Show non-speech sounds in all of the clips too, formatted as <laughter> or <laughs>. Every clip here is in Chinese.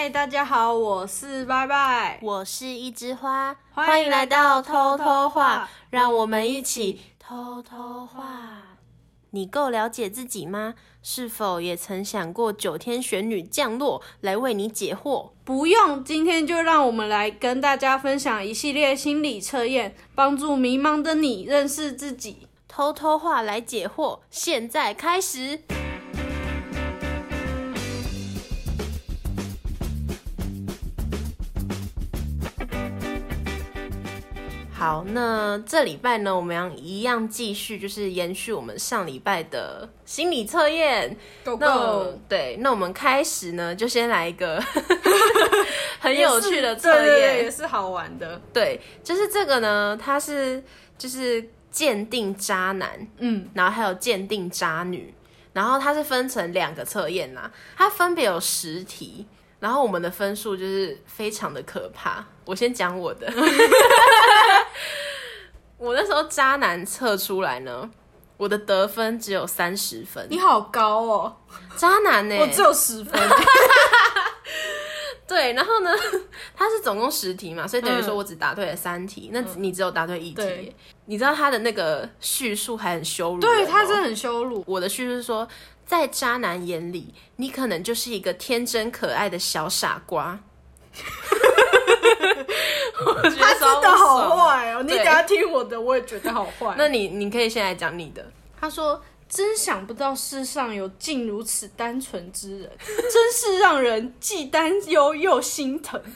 嗨，大家好，我是拜拜。我是一枝花，欢欢迎来到到偷偷偷话话，让我们一起偷偷话。你够了解自己吗？是否也曾想过九天玄女降落来为你解惑？不用，今天就让我们来跟大家分享一系列心理测验，帮助迷茫的你认识自己。偷偷话来解惑，现在开始。好，那这礼拜呢，我们要一样继续，就是延续我们上礼拜的心理测验。Go 那我对，那我们开始呢，就先来一个 <laughs> 很有趣的测验也。是好玩的。对，就是这个呢，它是就是鉴定渣男，嗯，然后还有鉴定渣女，然后它是分成两个测验啦，它分别有十题，然后我们的分数就是非常的可怕。我先讲我的，<laughs> 我那时候渣男测出来呢，我的得分只有三十分，你好高哦，渣男呢、我只有十分。<laughs> 对，然后呢，它是总共十题嘛，所以等于说嗯。我只答对了三题，那你只有答对一题对。你知道他的那个叙述还很羞辱对，他真的很羞辱。我的叙述是说，在渣男眼里，你可能就是一个天真可爱的小傻瓜。<laughs> 我觉他真的好。坏哦！你对等下听我的，我也觉得好坏。<laughs> 那你你可以先来讲你的。他说：“真想不到世上有竟如此单纯之人，真是让人既担忧又心疼。<laughs>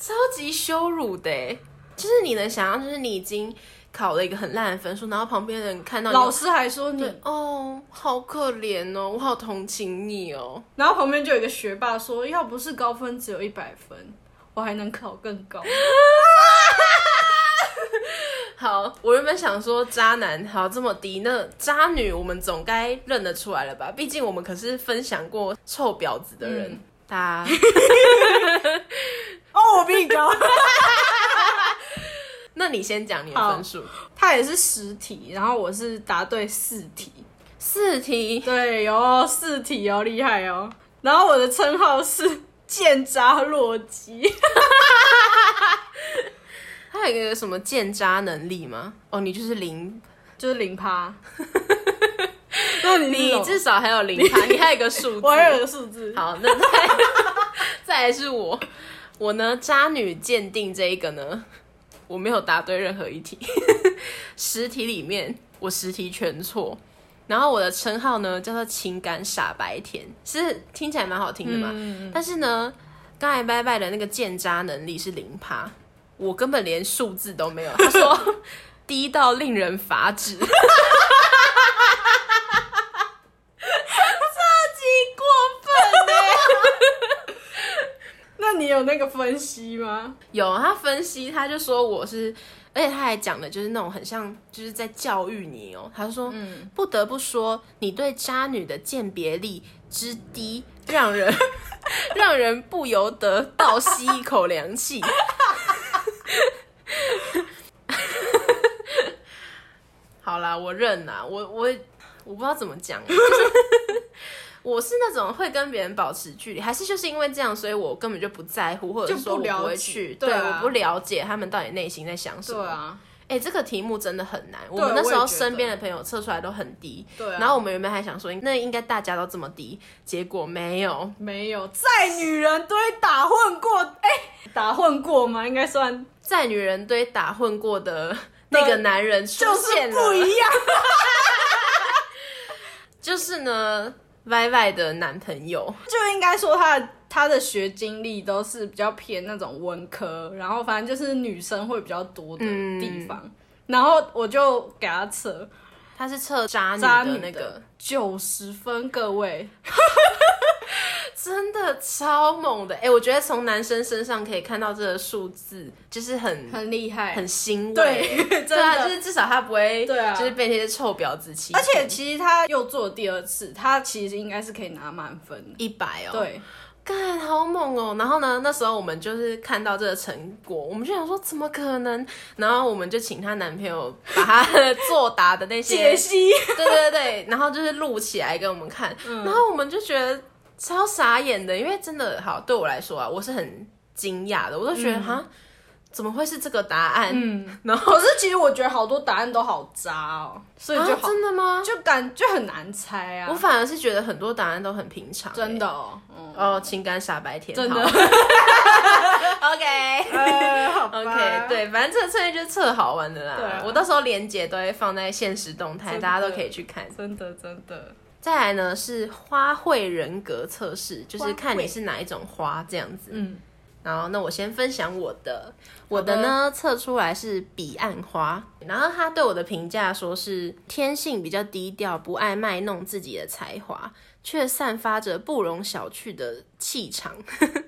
超级羞辱的欸，就是你能想象，就是你已经考了一个很烂的分数，然后旁边人看到”老师还说你，哦，好可怜哦，我好同情你哦。然后旁边就有一个学霸说：“要不是高分只有一百分，我还能考更高。<laughs> 好，我原本想说渣男好这么低，那渣女我们总该认得出来了吧？毕竟我们可是分享过臭婊子的人，大家。<laughs> <laughs> ”哦，我比你高。那你先讲你的分数，他也是十题，然后我是答对四题。四题。对，有四题哦，厉害哦。然后我的称号是剑渣洛基。<laughs> 他有一个什么鉴渣能力吗？哦，你就是零，就是零趴。<laughs> 那你你至少还有零趴，你还有一个数字。<laughs> 我还有个数字。好，那再再来是我，我呢渣女鉴定这一个呢，我没有答对任何一题，<laughs> 十题里面我十题全错。然后我的称号呢叫做情感傻白甜，是听起来蛮好听的嘛。嗯但是呢，刚才拜拜的那个鉴渣能力是零趴，我根本连数字都没有。他说 <laughs> 低到令人发指，超级过分呢、那你有那个分析吗？有他分析，他就说我是，而且他还讲的就是那种很像就是在教育你哦。他说，嗯不得不说，你对渣女的鉴别力之低，让人 <laughs> 让人不由得倒吸一口凉气。<laughs> 好啦，我认啦，我我我不知道怎么讲，就是我是那种会跟别人保持距离，还是就是因为这样，所以我根本就不在乎，或者说我不会去，对啊我不了解他们到底内心在想什么。对啊，哎、这个题目真的很难。我对们那时候身边的朋友测出来都很低，对啊。然后我们原本还想说，那应该大家都这么低，结果没有。没有在女人堆打混过，哎、打混过吗？应该算，在女人堆打混过的那个男人出就是不一样。<laughs> 就是呢歪歪的男朋友，就应该说他的他的学经历都是比较偏那种文科，然后反正就是女生会比较多的地方。然后我就给他测他是测渣女渣的那个的，九十分，各位，<laughs> 真的超猛的。哎、我觉得从男生身上可以看到这个数字，就是很很厉害，很欣慰。对，<laughs> 真对啊，就是至少他不会，对啊就是被那些臭婊子欺负。而且其实他又做第二次，他其实应该是可以拿满分的。一百哦，，对，干好猛哦！然后呢，那时候我们就是看到这个成果，我们就想说怎么可能？然后我们就请她男朋友把她的作答的那些解析，对对对，然后就是录起来给我们看，然后我们就觉得超傻眼的，因为真的好对我来说啊，我是很惊讶的，我都觉得哈、怎么会是这个答案？嗯，然后可是其实我觉得好多答案都好渣哦，所以就啊好、真的吗？就感就很难猜啊。我反而是觉得很多答案都很平常、真的欸哦，嗯，哦，情感傻白甜，真的好 <laughs> OK。OK，，对，反正这个测验就是测好玩的啦。对啊我到时候链接都会放在现实动态，大家都可以去看。真的真的，再来呢是花卉人格测试，就是看你是哪一种花这样子。嗯，然后那我先分享我的，我的呢测出来是彼岸花，然后他对我的评价说是天性比较低调，不爱卖弄自己的才华，却散发着不容小觑的气场，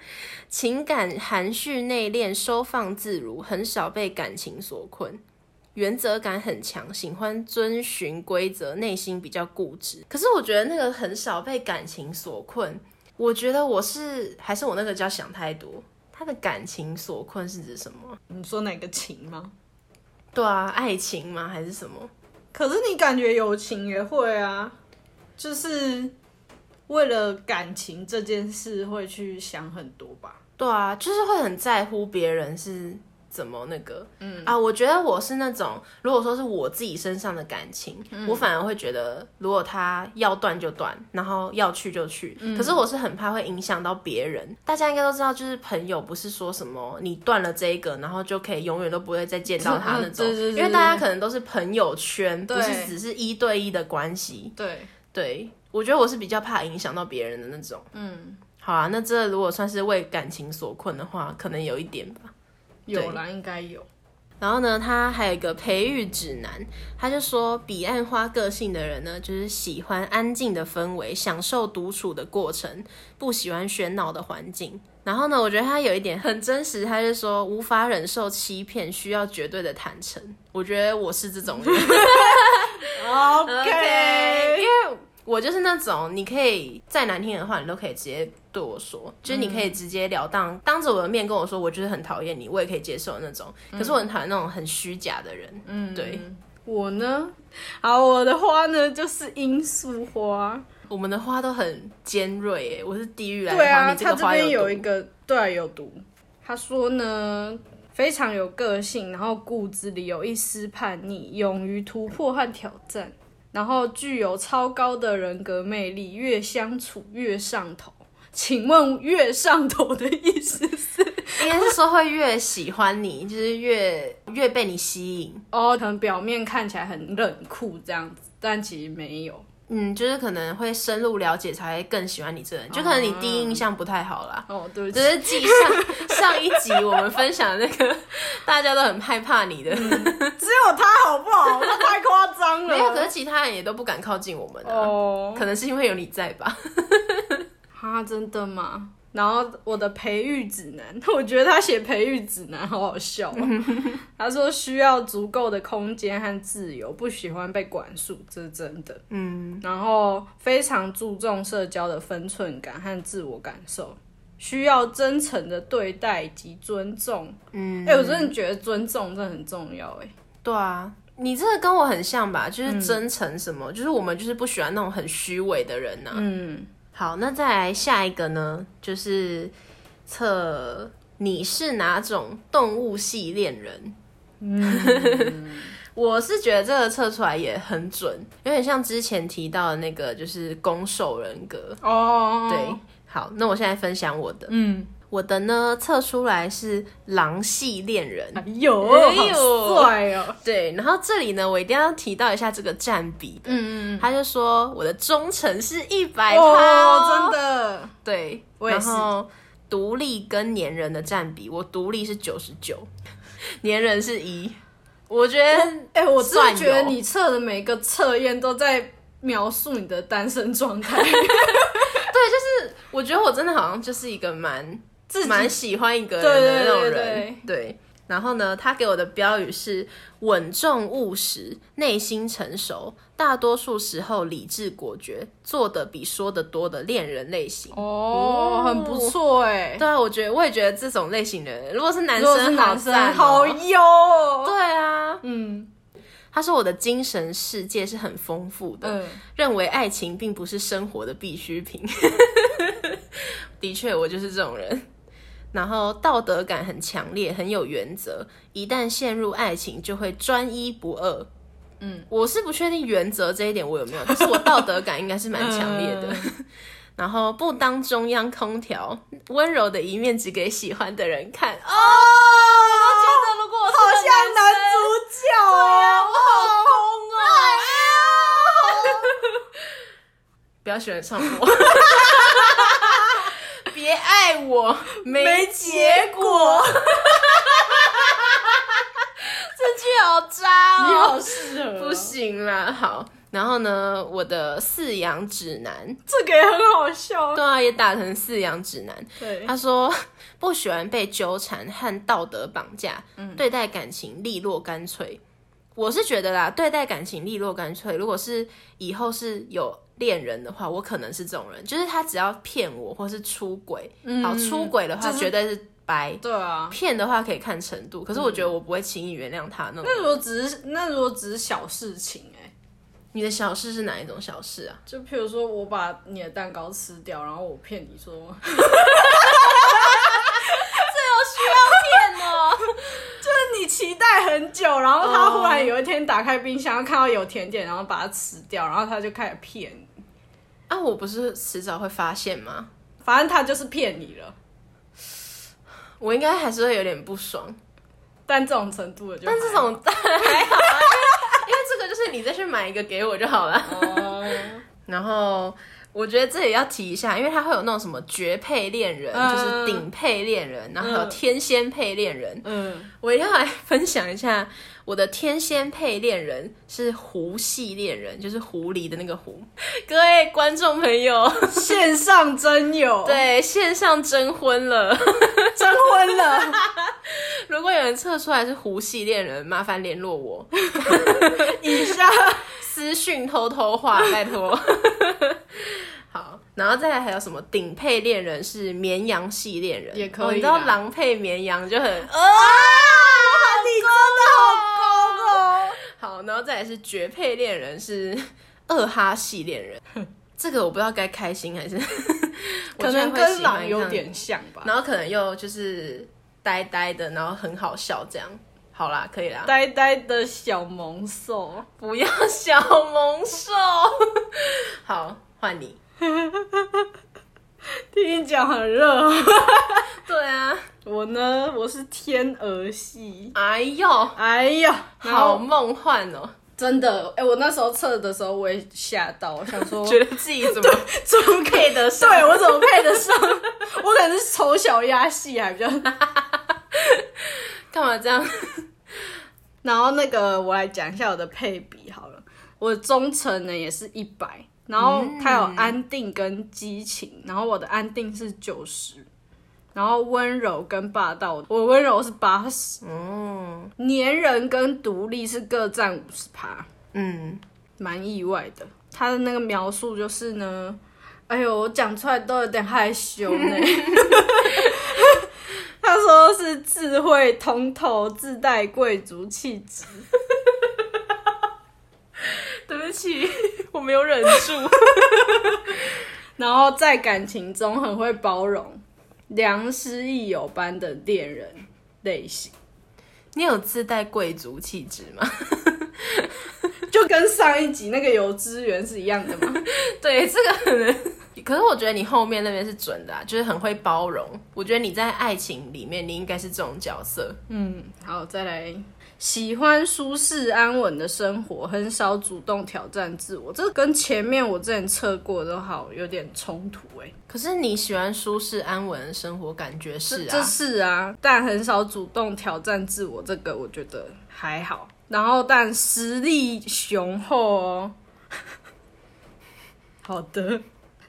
<laughs> 情感含蓄内敛，收放自如，很少被感情所困。原则感很强，喜欢遵循规则，内心比较固执。可是我觉得那个很少被感情所困，我觉得我是还是我那个叫想太多。他的感情所困是指什么？你说哪个情吗？对啊，爱情吗？还是什么？可是你感觉友情也会啊，就是为了感情这件事会去想很多吧？对啊，就是会很在乎别人是怎么那个，嗯啊，我觉得我是那种，如果说是我自己身上的感情，我反而会觉得，如果他要断就断，然后要去就去。可是我是很怕会影响到别人。大家应该都知道，就是朋友不是说什么你断了这一个，然后就可以永远都不会再见到他那种，<laughs> 因为大家可能都是朋友圈，不是只是一对一的关系。对，对，我觉得我是比较怕影响到别人的那种。嗯，好啊，那这如果算是为感情所困的话，可能有一点吧。有啦，应该有。然后呢，他还有一个培育指南，他就说，彼岸花个性的人呢，就是喜欢安静的氛围，享受独处的过程，不喜欢喧闹的环境。然后呢，我觉得他有一点很真实，他就说无法忍受欺骗，需要绝对的坦诚。我觉得我是这种人。<laughs> OK，<laughs> 因为我就是那种你可以再难听的话，你都可以直接对我说，就是你可以直截了当，当着我的面跟我说，我就是很讨厌你，我也可以接受那种。可是我很讨厌那种很虚假的人。嗯，对。我呢，好，我的花呢就是罂粟花。我们的花都很尖锐，哎，我是地狱来的花，对啊，你这边个花有一个，对啊，有毒。他说呢，非常有个性，然后骨子里有一丝叛逆，勇于突破和挑战，然后具有超高的人格魅力，越相处越上头。请问“越上头”的意思是？<laughs> 应该是说会越喜欢你，就是越越被你吸引。哦，可能表面看起来很冷酷这样子，但其实没有。嗯，就是可能会深入了解才会更喜欢你这个人，就可能你第一印象不太好啦。哦，对不只，是记上上一集我们分享的那个大家都很害怕你的，<laughs> 只有他好不好？他太夸张了。没有，可是其他人也都不敢靠近我们啊。哦，可能是因为有你在吧。<laughs> 哈，真的吗？然后我的培育指南，<laughs> 我觉得他写培育指南好好笑、哦。<laughs> 他说需要足够的空间和自由，不喜欢被管束，这是真的。嗯，然后非常注重社交的分寸感和自我感受，需要真诚的对待及尊重。嗯，哎、我真的觉得尊重真的很重要。哎，对啊，你这个跟我很像吧？就是真诚什么，就是我们就是不喜欢那种很虚伪的人呐、嗯，好，那再来下一个呢，就是测你是哪种动物系恋人。嗯，<laughs> 我是觉得这个测出来也很准，有点像之前提到的那个，就是攻受人格。哦，对，，好，那我现在分享我的，嗯，我的呢测出来是狼系恋人。哎呦，哎呦好帅哦。对，然后这里呢，我一定要提到一下这个占比的。嗯嗯他就说我的忠诚是一百嗯，趴哦，真的。对，我也是然后独立跟粘人的占比，我独立是九十九，<laughs> 粘人是一。我觉得哎、我真算的觉得你测的每个测验都在描述你的单身状态，<laughs> 对，就是我觉得我真的好像就是一个蛮自己蛮喜欢一个人的那种对人，对。然后呢，他给我的标语是稳重务实，内心成熟，大多数时候理智果决，做的比说的多的恋人类型。哦，很不错哎。对啊，我觉得我也觉得这种类型的人，如果是男生，好男生，赞哦好优哦。对啊，嗯他说我的精神世界是很丰富的，嗯，认为爱情并不是生活的必需品。<laughs> 的确，我就是这种人。然后道德感很强烈，很有原则，一旦陷入爱情就会专一不二。嗯，我是不确定原则这一点我有没有，但是我道德感应该是蛮强烈的。<laughs> 然后不当中央空调，温柔的一面只给喜欢的人看。哦，<laughs> 我觉得如果我是好像男主角哦，我好攻哦！<laughs> 不要喜欢上我，别爱我，没结果。<laughs> 这句好渣你哦！好适合哦，不行啦，好。然后呢，我的饲养指南，这个也很好笑。对啊，也打成饲养指南。对，他说不喜欢被纠缠和道德绑架，对待感情利落干脆。我是觉得啦，对待感情利落干脆。如果是以后是有恋人的话，我可能是这种人，就是他只要骗我或是出轨，好出轨的话就是绝对是掰，对啊。骗的话可以看程度。可是我觉得我不会轻易原谅他那种。那如果只是那如果只是小事情、哎，你的小事是哪一种小事啊？就譬如说我把你的蛋糕吃掉，然后我骗你说，<laughs> 这有需要骗哦，<laughs> 就是你期待很久，然后他忽然有一天打开冰箱看到有甜点，然后把它吃掉，然后他就开始骗你，啊，我不是迟早会发现吗？反正他就是骗你了。我应该还是会有点不爽。但这种程度的就，但这种当然 <laughs> 还好啊，因为因为这个就是你再去买一个给我就好了。哦，然后我觉得这里要提一下，因为它会有那种什么绝配恋人，嗯就是顶配恋人，然后还有天仙配恋人。嗯，我要来分享一下我的天仙配恋人是狐系恋人，就是狐狸的那个狐。各位观众朋友，线上真有，，<laughs> 对线上征婚了。<laughs> 征婚了，如果有人测出来是狐系恋人，麻烦联络我。<laughs> 以下私讯偷偷话，拜托。好，然后再来还有什么顶配恋人是绵羊系恋人，也可以哦你知道狼配绵羊就很啊，你真的好好，然后再来是绝配恋人是二哈系恋人，这个我不知道该开心还是 <laughs> 可能跟狼有点像吧。然后可能又就是呆呆的，然后很好笑这样。好啦，可以啦，呆呆的小萌兽，不要小萌兽。好，换你。<laughs> <laughs> 听你讲很热哦。<laughs> 对啊，我呢，我是天鹅系。哎呦，哎呦，好梦幻哦！真的，哎、我那时候测的时候我也吓到，我想说，<laughs> 觉得自己怎么怎么配得上？对我怎么配得上？我可能是丑小鸭系还比较。干嘛这样？然后那个我来讲一下我的配比好了，我的忠诚呢也是一百，然后它有安定跟激情，然后我的安定是九十，然后温柔跟霸道，我温柔是八十，嗯粘人跟独立是各占五十趴，嗯，蛮意外的。他的那个描述就是呢，哎呦，我讲出来都有点害羞呢。<laughs> <laughs> 他说是智慧通透，自带贵族气质。对不起，<laughs> 我没有忍住。<laughs> 然后在感情中很会包容，良师益友般的恋人类型，你有自带贵族气质吗？<laughs> 就跟上一集那个有资源是一样的吗。对，这个可能。可是我觉得你后面那边是准的、啊，就是很会包容。我觉得你在爱情里面，你应该是这种角色。嗯，好，再来。喜欢舒适安稳的生活，很少主动挑战自我，这跟前面我之前测过的都好有点冲突哎、可是你喜欢舒适安稳的生活，感觉是这啊，是啊，但很少主动挑战自我，这个我觉得还好。然后，但实力雄厚哦。<laughs> 好的，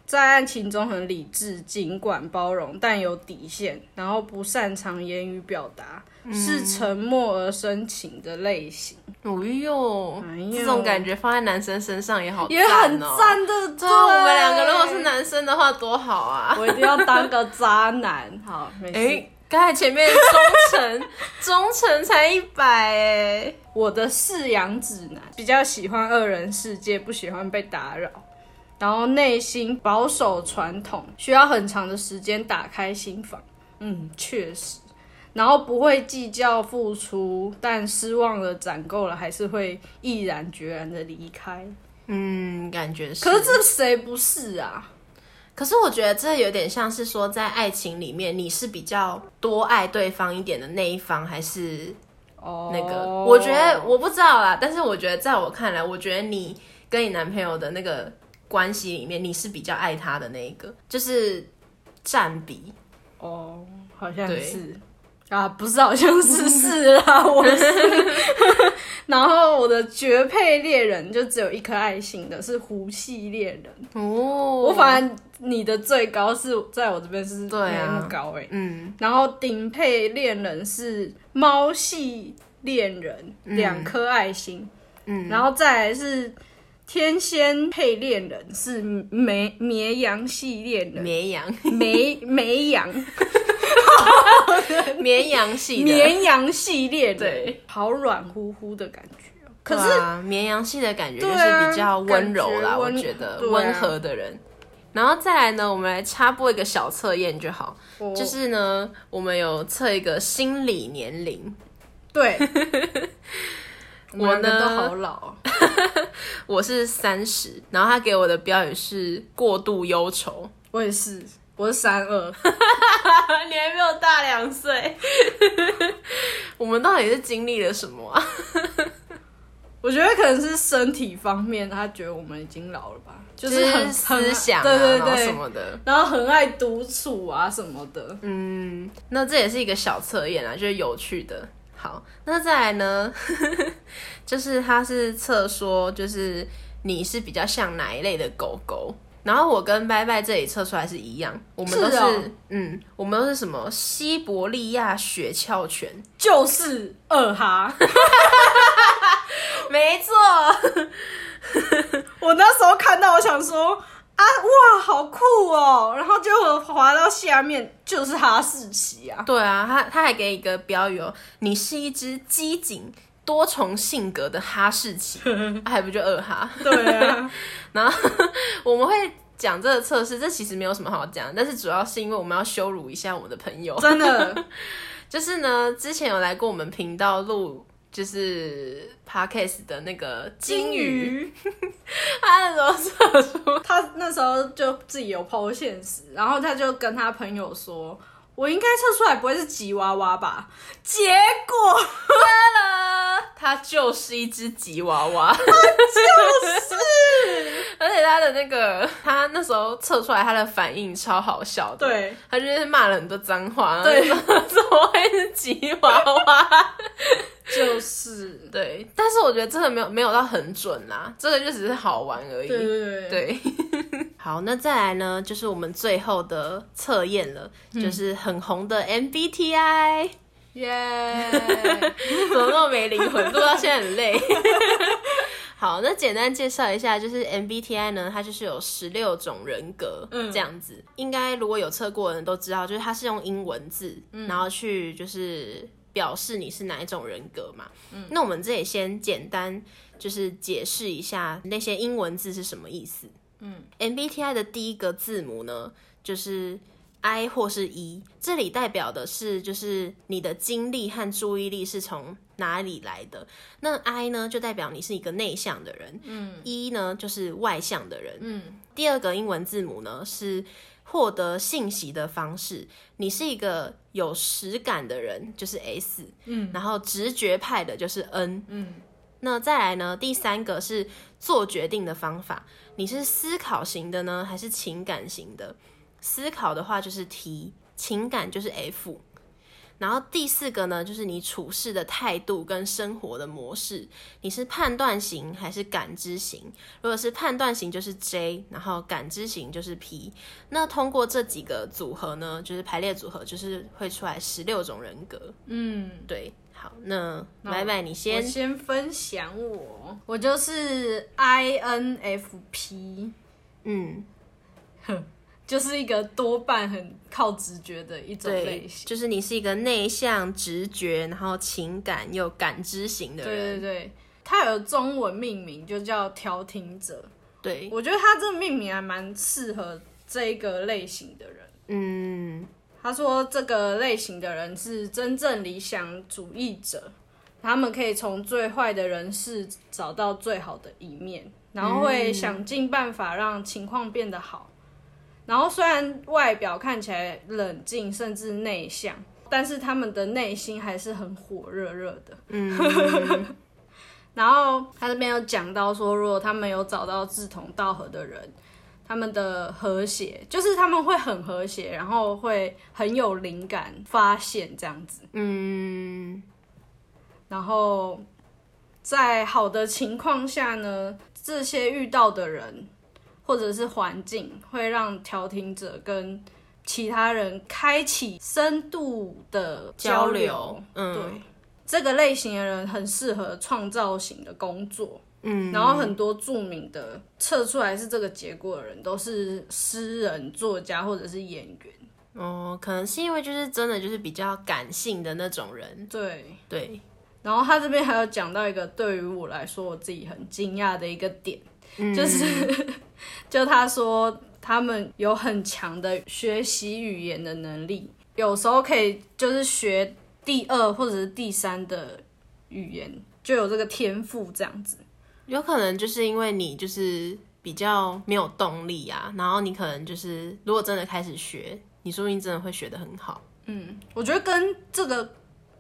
在爱情中很理智，尽管包容，但有底线，然后不擅长言语表达，是沉默而深情的类型，哎呦，这种感觉放在男生身上也好、也很哦。赞的。对我们两个如果是，男生的话，多好啊！我一定要当个渣男。好，没事。哎，刚才前面忠诚，<laughs> 忠诚才一百哎，我的饲养指南比较喜欢二人世界，不喜欢被打扰。然后内心保守传统，需要很长的时间打开心房。嗯，确实。然后不会计较付出，但失望了攒够了，还是会毅然决然的离开。嗯，感觉是。可是这谁不是啊？可是我觉得这有点像是说，在爱情里面，你是比较多爱对方一点的那一方，还是哦那个？我觉得我不知道啦，但是我觉得在我看来，我觉得你跟你男朋友的那个关系里面，你是比较爱他的那一个，就是占比。哦，好像是啊，不是，好像是是啦，<laughs> 我是。然后我的绝配猎人就只有一颗爱心的，是狐系猎人。哦，我反正你的最高是在我这边是对啊。没那么高哎、嗯。然后顶配恋人是猫系恋人，两颗爱心。嗯，然后再来是天仙配恋人是绵绵羊系恋人，绵羊。绵绵羊 <laughs> <laughs> 绵羊系的，绵羊系列的，对，好软乎乎的感觉哦。可是绵羊系的感觉就是比较温柔啦，我觉得温和的人。然后再来呢，我们来插播一个小测验就好，我就是呢，我们有测一个心理年龄。对，<laughs> 我呢都好老哦，<laughs> 我是三十，然后他给我的标语是过度忧愁。我也是，我是三二，<laughs> 你还没有大两岁，<laughs> 我们到底是经历了什么啊？<laughs> 我觉得可能是身体方面，他觉得我们已经老了吧，就就是很思想、啊，对对然后对，什么的。然后很爱独处啊什么的。嗯，那这也是一个小测验啊，就是有趣的。好，那再来呢，就是它是测说，就是你是比较像哪一类的狗狗。然后我跟拜拜这里测出来是一样，我们都是，嗯，我们都是什么？西伯利亚雪橇犬，就是二哈，<laughs> 没错，<laughs> 我那时候看到，我想说啊，哇，好酷哦！然后结果滑到下面就是哈士奇啊，对啊，他他还给一个标语哦，你是一只机警多重性格的哈士奇，<laughs> 啊还不就二哈？对啊，然后 <laughs> 我们会讲这个测试，这其实没有什么好讲，但是主要是因为我们要羞辱一下我们的朋友，真的，<laughs> 就是呢，之前有来过我们频道录。就是 podcast 的那个金鱼，鱼，<laughs> 他那时候测出他那时候就自己有 PO 现实，然后他就跟他朋友说。我应该测出来不会是吉娃娃吧？结果了，它就是一只吉娃娃，就是，而且他的那个，他那时候测出来他的反应超好笑的，对，他就是骂了很多脏话，对。然后就说 <laughs> 怎么会是吉娃娃？就是，对，但是我觉得这个没有没有到很准啦，这个就只是好玩而已。对对对，对 <laughs> 好，那再来呢，就是我们最后的测验了，就是很红的 MBTI，耶、<laughs> 怎么那么没灵魂？录到现在很累。<laughs> 好，那简单介绍一下，就是 MBTI 呢，它就是有十六种人格，嗯这样子。应该如果有测过的人都知道，就是它是用英文字，嗯然后去就是表示你是哪一种人格嘛。嗯，那我们这里先简单就是解释一下那些英文字是什么意思。嗯，MBTI 的第一个字母呢，就是 I 或是 E，这里代表的是就是你的精力和注意力是从哪里来的。那 I 呢，就代表你是一个内向的人，嗯，E 呢就是外向的人，嗯，第二个英文字母呢是获得信息的方式，你是一个有实感的人，就是 S，嗯，然后直觉派的就是 N，嗯，那再来呢，第三个是做决定的方法，你是思考型的呢，还是情感型的？思考的话就是 T，情感就是 F。然后第四个呢，就是你处事的态度跟生活的模式，你是判断型还是感知型？如果是判断型就是 J，然后感知型就是 P。那通过这几个组合呢，就是排列组合，就是会出来十六种人格。嗯，对，好，那那白白你我先，先分享我，我就是 INFP，嗯，就是一个多半很靠直觉的一种类，型。就是你是一个内向、直觉，然后情感又感知型的对对人。对，它有中文命名就叫调停者。对，我觉得他这命名还蛮适合这一个类型的人。嗯他说这个类型的人是真正理想主义者，他们可以从最坏的人事找到最好的一面，然后会想尽办法让情况变得好。然后虽然外表看起来冷静甚至内向，但是他们的内心还是很火热热的。嗯，<laughs> 然后他这边有讲到说，如果他们有找到志同道合的人，他们的和谐就是他们会很和谐，然后会很有灵感发现这样子。嗯，然后在好的情况下呢，这些遇到的人或者是环境会让调停者跟其他人开启深度的交交流嗯对，这个类型的人很适合创造型的工作。嗯，然后很多著名的测出来是这个结果的人，都是诗人、作家或者是演员。哦，可能是因为就是真的就是比较感性的那种人，对，对，然后他这边还有讲到一个对于我来说我自己很惊讶的一个点，嗯就是 <laughs> 就他说他们有很强的学习语言的能力，有时候可以就是学第二或者是第三的语言，就有这个天赋这样子。有可能就是因为你就是比较没有动力啊，然后你可能就是如果真的开始学，你说不定真的会学得很好。嗯，我觉得跟这个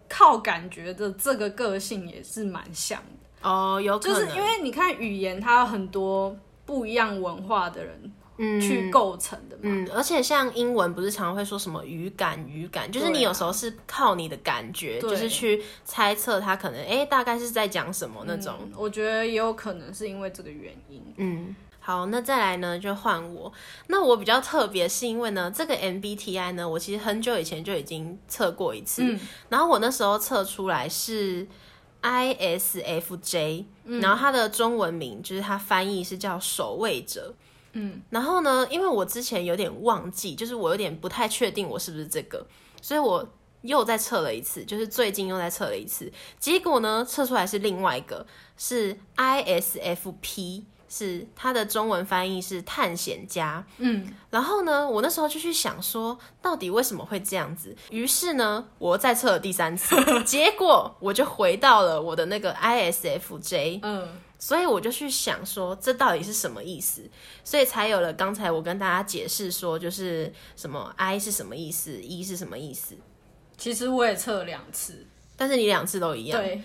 靠感觉的这个个性也是蛮像的，哦，有可能就是因为你看语言，它有很多不一样文化的人嗯去构成的嘛。嗯，而且像英文不是常常会说什么语感语感，就是你有时候是靠你的感觉，对就是去猜测他可能哎、诶大概是在讲什么那种。嗯我觉得也有可能是因为这个原因。嗯，好，那再来呢就换我。那我比较特别是因为呢，这个 MBTI 呢，我其实很久以前就已经测过一次，嗯然后我那时候测出来是 ISFJ，、然后它的中文名就是它翻译是叫守卫者。嗯，然后呢，因为我之前有点忘记，就是我有点不太确定我是不是这个，所以我又再测了一次，就是最近又再测了一次，结果呢，测出来是另外一个，是 ISFP，是它的中文翻译是探险家。嗯，然后呢，我那时候就去想说，到底为什么会这样子？于是呢，我再测了第三次，<laughs> 结果我就回到了我的那个 ISFJ，嗯，所以我就去想说，这到底是什么意思？所以才有了刚才我跟大家解释说，就是什么 I 是什么意思，E 是什么意思。其实我也测了两次，但是你两次都一样，对，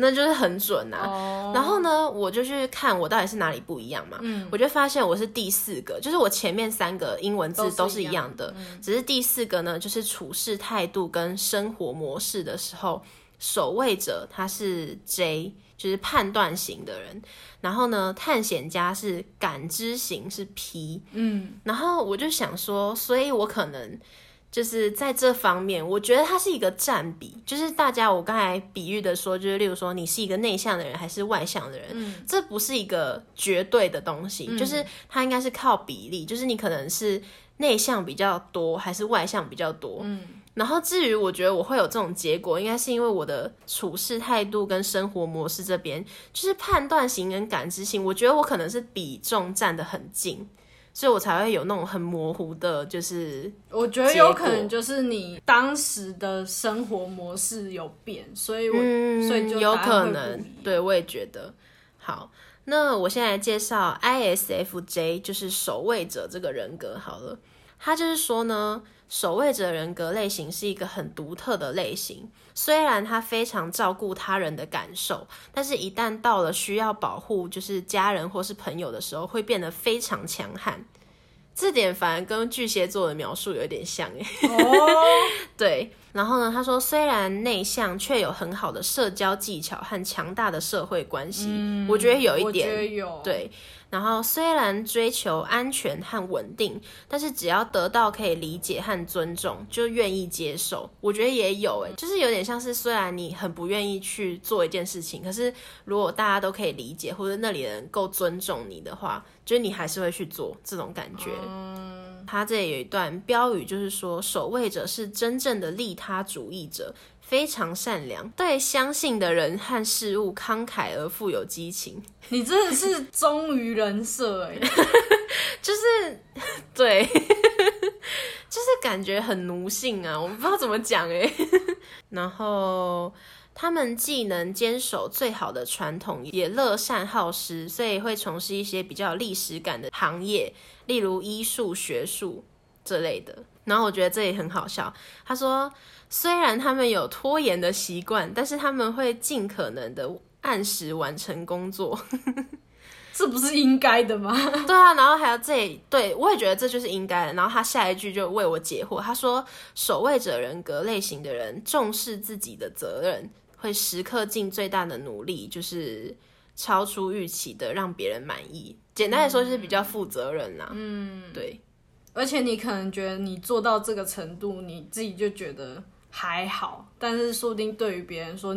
那就是很准啊。哦，然后呢，我就去看我到底是哪里不一样嘛。嗯。我就发现我是第四个，就是我前面三个英文字都都是是一样一样的，只是第四个呢，就是处事态度跟生活模式的时候，守卫者他是 J，就是判断型的人，然后呢，探险家是感知型是 P，嗯，然后我就想说，所以我可能就是在这方面，我觉得它是一个占比，就是大家我刚才比喻的说，就是例如说你是一个内向的人还是外向的人，嗯这不是一个绝对的东西，就是它应该是靠比例，就是你可能是内向比较多还是外向比较多，嗯。然后至于我觉得我会有这种结果，应该是因为我的处事态度跟生活模式这边，就是判断型跟感知型，我觉得我可能是比重占得很近，所以我才会有那种很模糊的，就是我觉得有可能就是你当时的生活模式有变，所以我、嗯，所以就有可能，对我也觉得。好，那我现在来介绍 ISFJ，就是守卫者这个人格好了。他就是说呢，守卫者人格类型是一个很独特的类型。虽然他非常照顾他人的感受，但是一旦到了需要保护就是家人或是朋友的时候，会变得非常强悍。这点反而跟巨蟹座的描述有点像诶。哦，<laughs> 对，然后呢，他说虽然内向，却有很好的社交技巧和强大的社会关系。我觉得有一我觉得点，有，对。然后虽然追求安全和稳定，但是只要得到可以理解和尊重，就愿意接受。我觉得也有诶，就是有点像是虽然你很不愿意去做一件事情，可是如果大家都可以理解，或者那里的人够尊重你的话，就是你还是会去做这种感觉。嗯，他这里有一段标语，就是说守卫者是真正的利他主义者，非常善良，对相信的人和事物慷慨而富有激情。<laughs> 你真的是忠于人设哎，<laughs> 就是 <laughs> 对，就是感觉很奴性啊，我不知道怎么讲哎。然后他们既能坚守最好的传统，也乐善好施，所以会从事一些比较有历史感的行业，例如医术、学术这类的。然后我觉得这也很好笑。他说，虽然他们有拖延的习惯，但是他们会尽可能的按时完成工作。<laughs> 这不是应该的吗？<laughs> 对啊，然后还有这，对我也觉得这就是应该的。然后他下一句就为我解惑，他说：“守卫者人格类型的人重视自己的责任，会时刻尽最大的努力，就是超出预期的让别人满意。简单来说，就是比较负责任啦。嗯，对。而且你可能觉得你做到这个程度，你自己就觉得还好，但是说不定对于别人说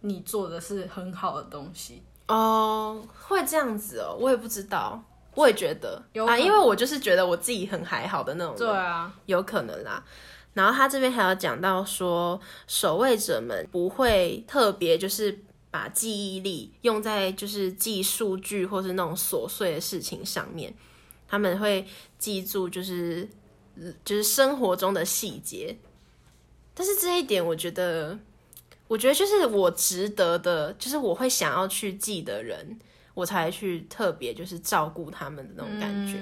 你做的是很好的东西。”哦，会这样子哦，我也不知道，我也觉得。啊，因为我就是觉得我自己很还好的那种，对啊，有可能啦。然后他这边还有讲到说，守卫者们不会特别就是把记忆力用在就是记数据或是那种琐碎的事情上面，他们会记住就是就是生活中的细节，但是这一点我觉得。我觉得就是我值得的，就是我会想要去记的人，我才去特别就是照顾他们的那种感觉。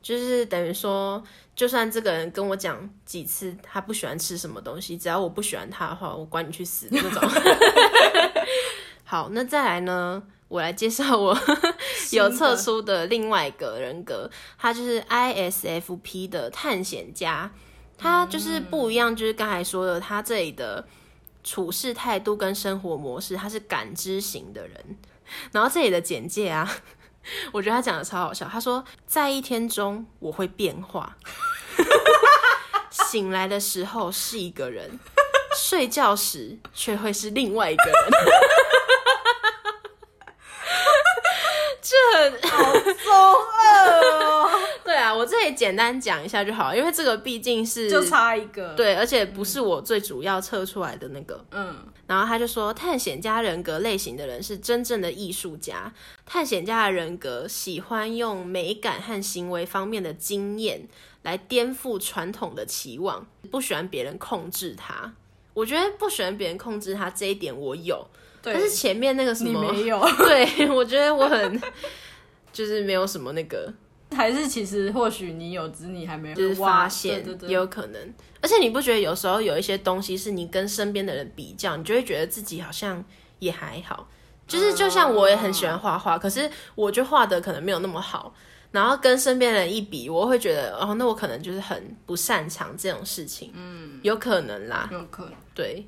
就是等于说，就算这个人跟我讲几次他不喜欢吃什么东西，只要我不喜欢他的话，我管你去死那种。<laughs> 好，那再来呢，我来介绍我有测出的另外一个人格，他就是 ISFP 的探险家。他就是不一样，就是刚才说的，他这里的。处事态度跟生活模式，他是感知型的人。然后这里的简介啊，<laughs> 我觉得他讲的超好笑。他说，在一天中我会变化，醒来的时候是一个人，睡觉时却会是另外一个人。这好中二哦。<laughs> 对啊，我这里简单讲一下就好，因为这个毕竟是就差一个，对，而且不是我最主要测出来的那个。嗯，然后他就说，探险家人格类型的人是真正的艺术家。探险家的人格喜欢用美感和行为方面的经验来颠覆传统的期望，不喜欢别人控制他。我觉得不喜欢别人控制他这一点我有，但是前面那个什么没有？<laughs> 对我觉得我很就是没有什么那个。还是其实或许你有，只是你还没有发现，也有可能。而且你不觉得有时候有一些东西是你跟身边的人比较，你就会觉得自己好像也还好。就是就像我也很喜欢画画，可是我就画的可能没有那么好。然后跟身边人一比，我会觉得哦，那我可能就是很不擅长这种事情。嗯，有可能啦，有可能。对，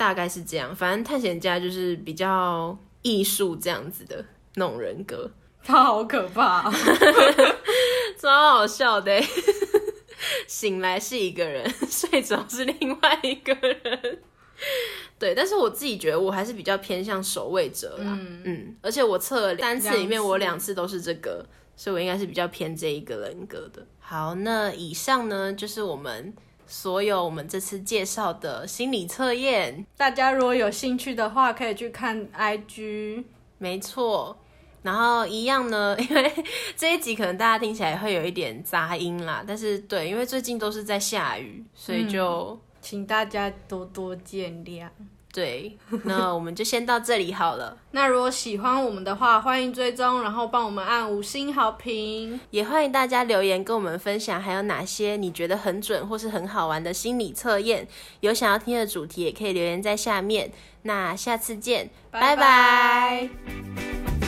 大概是这样。反正探险家就是比较艺术这样子的那种人格。他好可怕，<laughs> 超好笑的。<laughs> 醒来是一个人，<laughs> 睡着是另外一个人。对，但是我自己觉得我还是比较偏向守卫者啦。嗯，而且我测了三次里面，我两次都是这个，所以我应该是比较偏这一个人格的。好，那以上呢就是我们所有我们这次介绍的心理测验。大家如果有兴趣的话，可以去看 IG。没错。然后一样呢，<laughs> 因为这一集可能大家听起来会有一点杂音啦，但是对，因为最近都是在下雨，所以就请大家多多见谅。对，那我们就先到这里好了。那如果喜欢我们的话，欢迎追踪，然后帮我们按五星好评，也欢迎大家留言跟我们分享，还有哪些你觉得很准或是很好玩的心理测验，有想要听的主题也可以留言在下面。那下次见，拜拜。